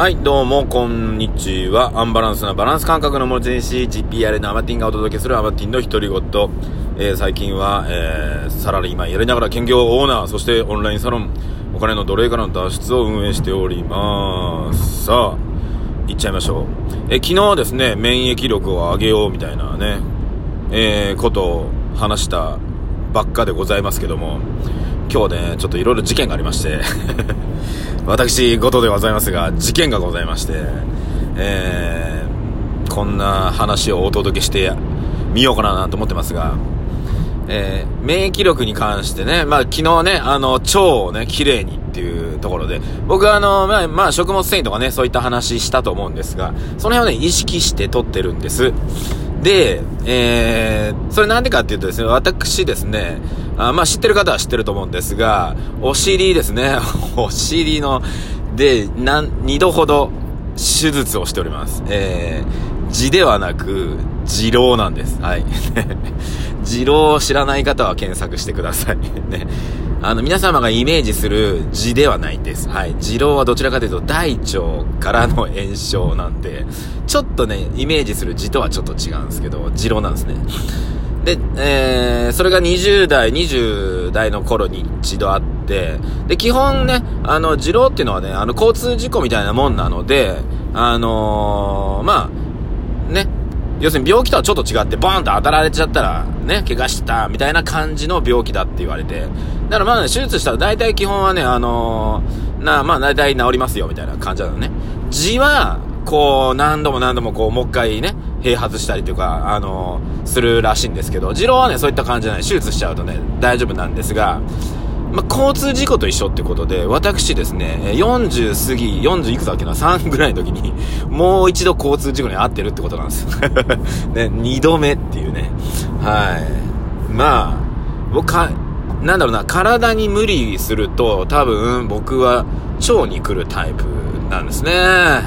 はい、どうも、こんにちは。アンバランスなバランス感覚の持ち主、GPR のアマティンがお届けするアマティンの独り言。えー、最近は、えー、サラリーマンやりながら兼業オーナー、そしてオンラインサロン、お金の奴隷からの脱出を運営しております。さあ、行っちゃいましょう。えー、昨日はですね、免疫力を上げようみたいなね、え、ことを話したばっかでございますけども、今日ね、ちょっといろいろ事件がありまして、私事でございますが、事件がございまして、えー、こんな話をお届けしてみようかなと思ってますが、えー、免疫力に関してね、まあ昨日ね、あの、腸をね、綺麗にっていうところで、僕はあの、まあ、まあ、食物繊維とかね、そういった話したと思うんですが、その辺をね、意識して取ってるんです。で、えー、それなんでかっていうとですね、私ですね、あまあ知ってる方は知ってると思うんですが、お尻ですね、お尻の、で、なん、二度ほど手術をしております。えー、痔ではなく、痔瘻なんです。はい。痔瘻を知らない方は検索してください。ね。あの、皆様がイメージする痔ではないんです。はい。痔瘻はどちらかというと大腸からの炎症なんで、ちょっとね、イメージする痔とはちょっと違うんですけど、痔瘻なんですね。で、えー、それが20代、20代の頃に一度あって、で、基本ね、あの、痔瘻っていうのはね、あの、交通事故みたいなもんなので、あのー、まあ、ね、要するに病気とはちょっと違って、ボーンと当たられちゃったら、ね、怪我した、みたいな感じの病気だって言われて。だからまあね、手術したら大体基本はね、あのー、な、まあ大体治りますよ、みたいな感じなのね。痔は、こう、何度も何度もこう、もう一回ね、併発したりとか、あのー、するらしいんですけど、痔瘻はね、そういった感じじゃない。手術しちゃうとね、大丈夫なんですが、まあ、交通事故と一緒ってことで、私ですね、40過ぎ、40いくつだっけな、3ぐらいの時に、もう一度交通事故に遭ってるってことなんです。ね、二度目っていうね。はい。まあ、僕か、なんだろうな、体に無理すると、多分、僕は、腸に来るタイプなんですね。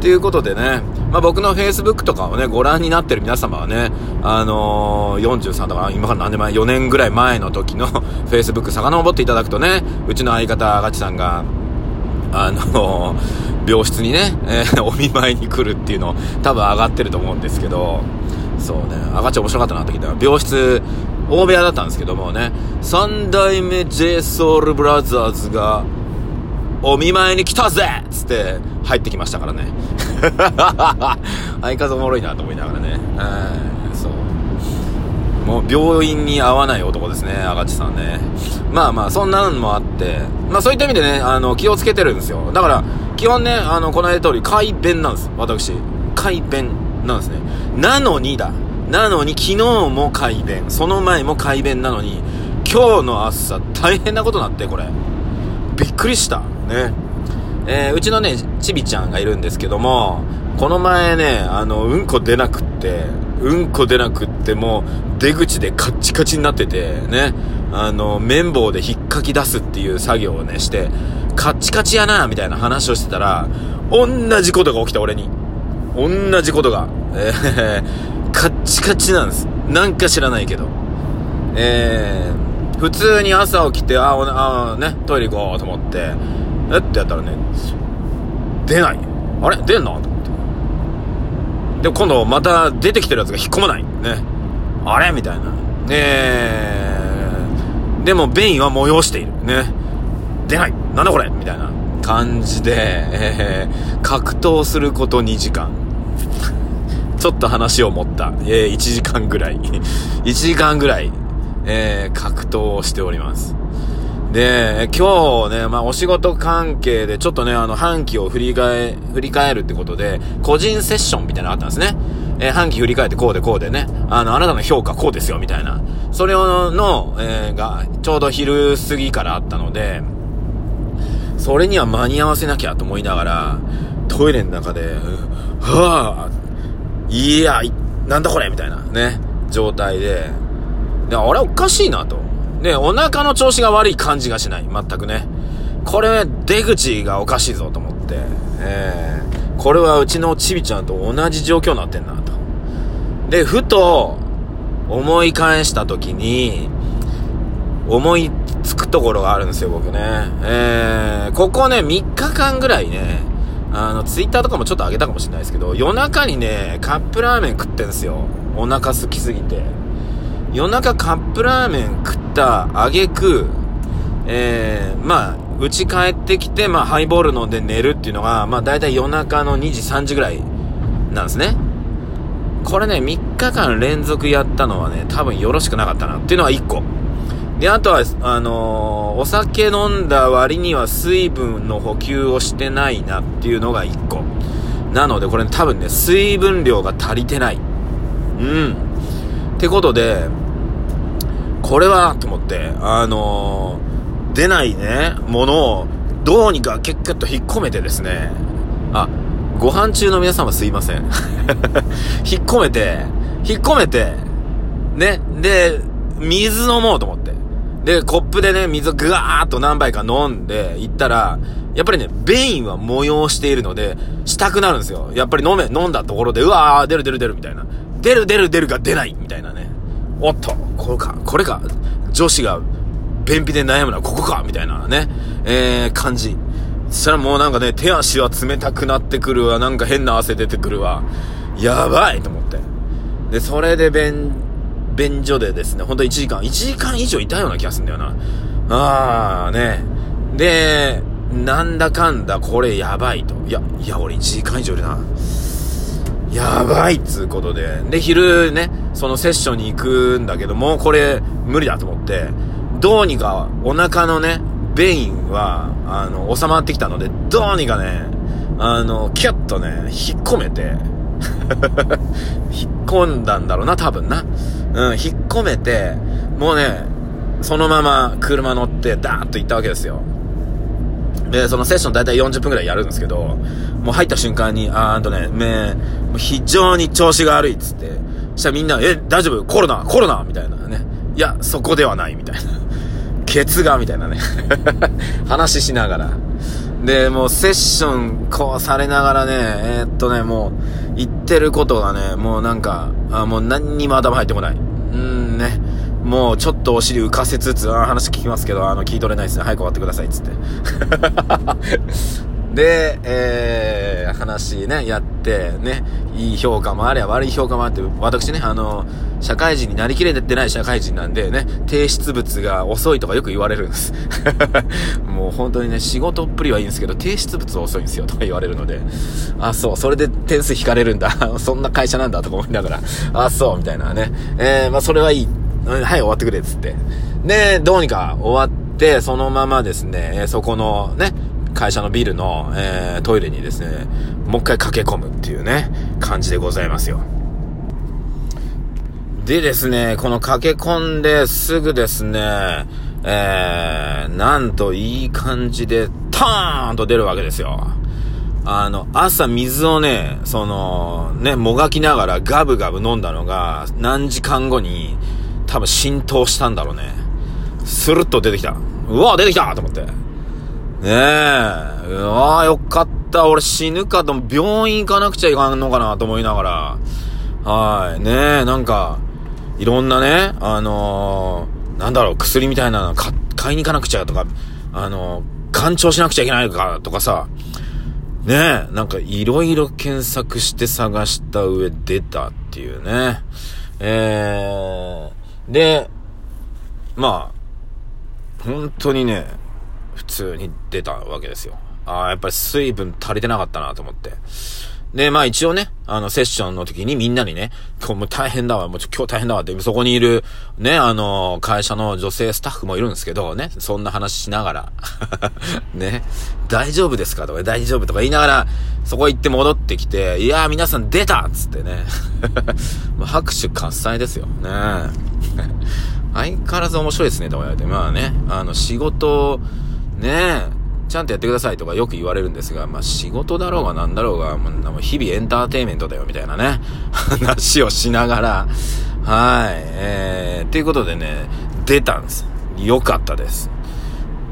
ということでね、まあ、僕の Facebook とかをね、ご覧になってる皆様はね、あのー、43とか、今から何年前、4年ぐらい前の時の Facebook 遡っていただくとね、うちの相方、ガチさんが、あのー、病室にね、えー、お見舞いに来るっていうの多分上がってると思うんですけど、そうね、上がちゃ面白かったなって聞いたら、病室、大部屋だったんですけどもね、三代目 JSOULBROTHERS が、お見舞いに来たぜつって入ってきましたからね。相方おもろいなと思いながらね。うん、そう。もう病院に合わない男ですね、赤地さんね。まあまあ、そんなのもあって、まあそういった意味でね、あの、気をつけてるんですよ。だから、基本ね、あの、この間通り、快便なんです。私。快便なんですね。なのにだ。なのに、昨日も快便。その前も快便なのに、今日の朝、大変なことになって、これ。びっくりした。ね。えー、うちのね、ちびちゃんがいるんですけども、この前ね、あの、うんこ出なくって、うんこ出なくってもう、出口でカッチカチになってて、ね、あの、綿棒で引っかき出すっていう作業をね、して、カッチカチやな、みたいな話をしてたら、同じことが起きた俺に。同じことが。えー、カッチカチなんです。なんか知らないけど。えー、普通に朝起きて、あ、あ、ね、トイレ行こうと思って、え？ってやったらね、出ない。あれ？出んの？と思って。で、今度また出てきてるやつが引っ込まない。ね。あれ？みたいな。えー、でも便意は催している。ね。出ない。なんだこれ？みたいな感じで、えー、格闘すること2時間。ちょっと話を持った。えー、1時間ぐらい。1時間ぐらい、えー、格闘をしております。で、今日ね、まあお仕事関係でちょっとね、あの、半期を振り返、振り返るってことで、個人セッションみたいなのがあったんですね。えー、半期振り返ってこうでこうでね、あの、あなたの評価こうですよ、みたいな。それをの、えー、が、ちょうど昼過ぎからあったので、それには間に合わせなきゃと思いながら、トイレの中で、はぁ、いや、なんだこれみたいなね、状態で、で、あれおかしいなと。で、お腹の調子が悪い感じがしない。全くね。これ、出口がおかしいぞと思って。えー、これはうちのちびちゃんと同じ状況になってんなと。で、ふと、思い返した時に、思いつくところがあるんですよ、僕ね。えー、ここね、3日間ぐらいね、あの、ツイッターとかもちょっと上げたかもしれないですけど、夜中にね、カップラーメン食ってんすよ。お腹空きすぎて。夜中カップラーメン食った挙句、えー、まあ、家帰ってきて、まあ、ハイボール飲んで寝るっていうのが、まあ、大体夜中の2時、3時ぐらいなんですね。これね、3日間連続やったのはね、多分よろしくなかったなっていうのは1個。で、あとは、あのー、お酒飲んだ割には水分の補給をしてないなっていうのが1個。なので、これ、ね、多分ね、水分量が足りてない。うん。ってことで、これは、と思って、あのー、出ないね、ものを、どうにかキュッキュッと引っ込めてですね、あ、ご飯中の皆様すいません。引っ込めて、引っ込めて、ね、で、水飲もうと思って。で、コップでね、水をぐわーっと何杯か飲んで行ったら、やっぱりね、便意は催しているので、したくなるんですよ。やっぱり飲め、飲んだところで、うわー、出る出る出るみたいな。出る出る出るが出ないみたいなね。おっと、これか、これか。女子が便秘で悩むのはここかみたいなね、えー、感じ。そしたらもうなんかね、手足は冷たくなってくるわ。なんか変な汗出てくるわ。やばいと思って。で、それで便、便所でですね、ほんと1時間、1時間以上いたような気がするんだよな。あーね。で、なんだかんだこれやばいと。いや、いや、俺1時間以上いるな。やばいっつうことで。で、昼ね、そのセッションに行くんだけども、これ無理だと思って、どうにかお腹のね、便意は、あの、収まってきたので、どうにかね、あの、キュッとね、引っ込めて、引っ込んだんだろうな、多分な。うん、引っ込めて、もうね、そのまま車乗ってダーッと行ったわけですよ。で、そのセッション大体40分くらいやるんですけど、もう入った瞬間に、あーんとね、め、非常に調子が悪いっつって、そしたらみんな、え、大丈夫？コロナ？コロナ？みたいなね。いや、そこではないみたいな。ケツがみたいなね。話しながら。で、もうセッションこうされながらね、えー、っとね、もう言ってることがね、もうなんか、あもう何にも頭入ってこない。うんね。もうちょっとお尻浮かせつつ、あ話聞きますけど、あの、聞い取れないですね。早く終わってください、つって。で、えー、話ね、やって、ね、いい評価もあれば悪い評価もあって、私ね、あの、社会人になりきれてない社会人なんでね、提出物が遅いとかよく言われるんです。もう本当にね、仕事っぷりはいいんですけど、提出物遅いんですよとか言われるので、あ、そう、それで点数引かれるんだ。そんな会社なんだとか思いながら、あ、そう、みたいなね。えー、まあそれはいい。はい、終わってくれ、つって。で、どうにか終わって、そのままですね、そこのね、会社のビルの、えー、トイレにですね、もう一回駆け込むっていうね、感じでございますよ。でですね、この駆け込んですぐですね、えー、なんといい感じで、ターンと出るわけですよ。あの、朝水をね、その、ね、もがきながらガブガブ飲んだのが、何時間後に、多分浸透したんだろうね。スルッと出てきた。うわ出てきたと思って。ねえ。うわよかった。俺死ぬかと、病院行かなくちゃいかんのかなと思いながら。はい。ねえ、なんか、いろんなね、あのー、なんだろう、薬みたいなの買いに行かなくちゃとか、あのー、干潮しなくちゃいけないかとかさ、ねえ、なんかいろいろ検索して探した上出たっていうね。えー、で、まあ、本当にね、普通に出たわけですよ。ああ、やっぱり水分足りてなかったなと思って。で、まあ一応ね、あの、セッションの時にみんなにね、今日も大変だわ、もう今日大変だわって、そこにいる、ね、あの、会社の女性スタッフもいるんですけど、ね、そんな話しながら、ね、大丈夫ですかとか、大丈夫とか言いながら、そこ行って戻ってきて、いやー皆さん出たっつってね、拍手喝采ですよ、ね。相変わらず面白いですね、とか言われて、まあね、あの、仕事、ねえ、ちゃんとやってくださいとかよく言われるんですが、まあ仕事だろうが何だろうが、もう日々エンターテイメントだよみたいなね、話をしながら、はい、えー、っていうことでね、出たんです。よかったです。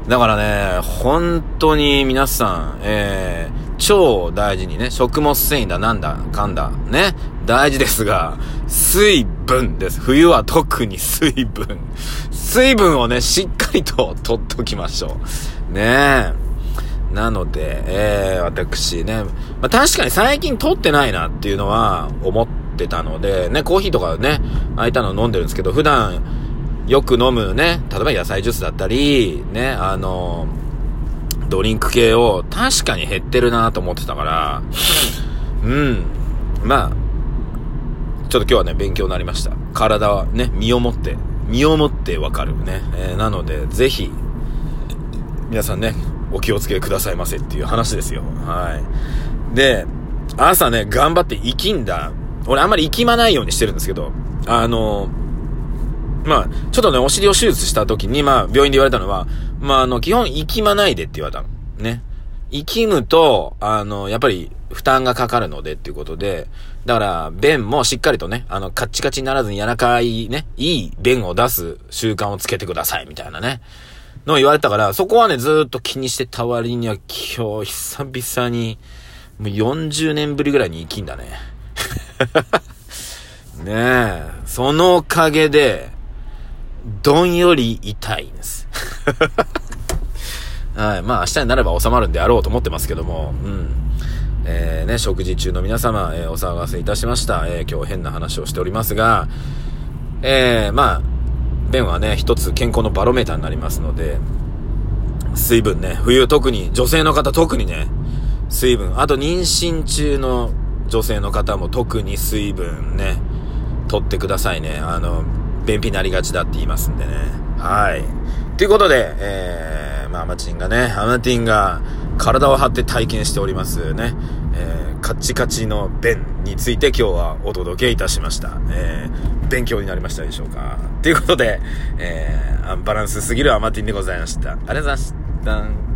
だからね、本当に皆さん、えー、超大事にね、食物繊維だなんだかんだ、ね、大事ですが、水分です。冬は特に水分。水分をね、しっかりと取っときましょう。ねえ。なので、えー、私ね、まあ、確かに最近撮ってないなっていうのは思ってたので、ね、コーヒーとかね、ああいたの飲んでるんですけど、普段よく飲むね、例えば野菜ジュースだったり、ね、あの、ドリンク系を確かに減ってるなと思ってたから、うん、まあ、ちょっと今日はね、勉強になりました。体はね、身をもって、身をもってわかるね。えー、なので、ぜひ、皆さんね、お気をつけくださいませっていう話ですよ。はい。で、朝ね、頑張って生きんだ。俺あんまり生きまないようにしてるんですけど、あの、まあ、ちょっとね、お尻を手術した時に、まあ、病院で言われたのは、まあ、あの、基本、生きまないでって言われたの。ね。生きむと、あの、やっぱり、負担がかかるのでっていうことで、だから、便もしっかりとね、あの、カッチカチにならずに柔らかいね、いい便を出す習慣をつけてください、みたいなね。の言われたから、そこはね、ずっと気にしてた割には、今日、久々に、もう40年ぶりぐらいに生きんだね。ねえ、そのおかげで、どんより痛いんです。はい。まあ、明日になれば収まるんであろうと思ってますけども、うん。えー、ね、食事中の皆様、えー、お騒がせいたしました。えー、今日変な話をしておりますが、えー、まあ、便はね、一つ健康のバロメーターになりますので、水分ね、冬特に、女性の方特にね、水分、あと妊娠中の女性の方も特に水分ね、取ってくださいね。あの、便秘になりがちだって言いますんでね。はい。ということで、えー、まあ、アマチンがね、アマティンが体を張って体験しておりますね。えー、カッチカチの便について今日はお届けいたしました。えー、勉強になりましたでしょうか。ということで、えー、バランスすぎるアマティンでございました。ありがとうございました。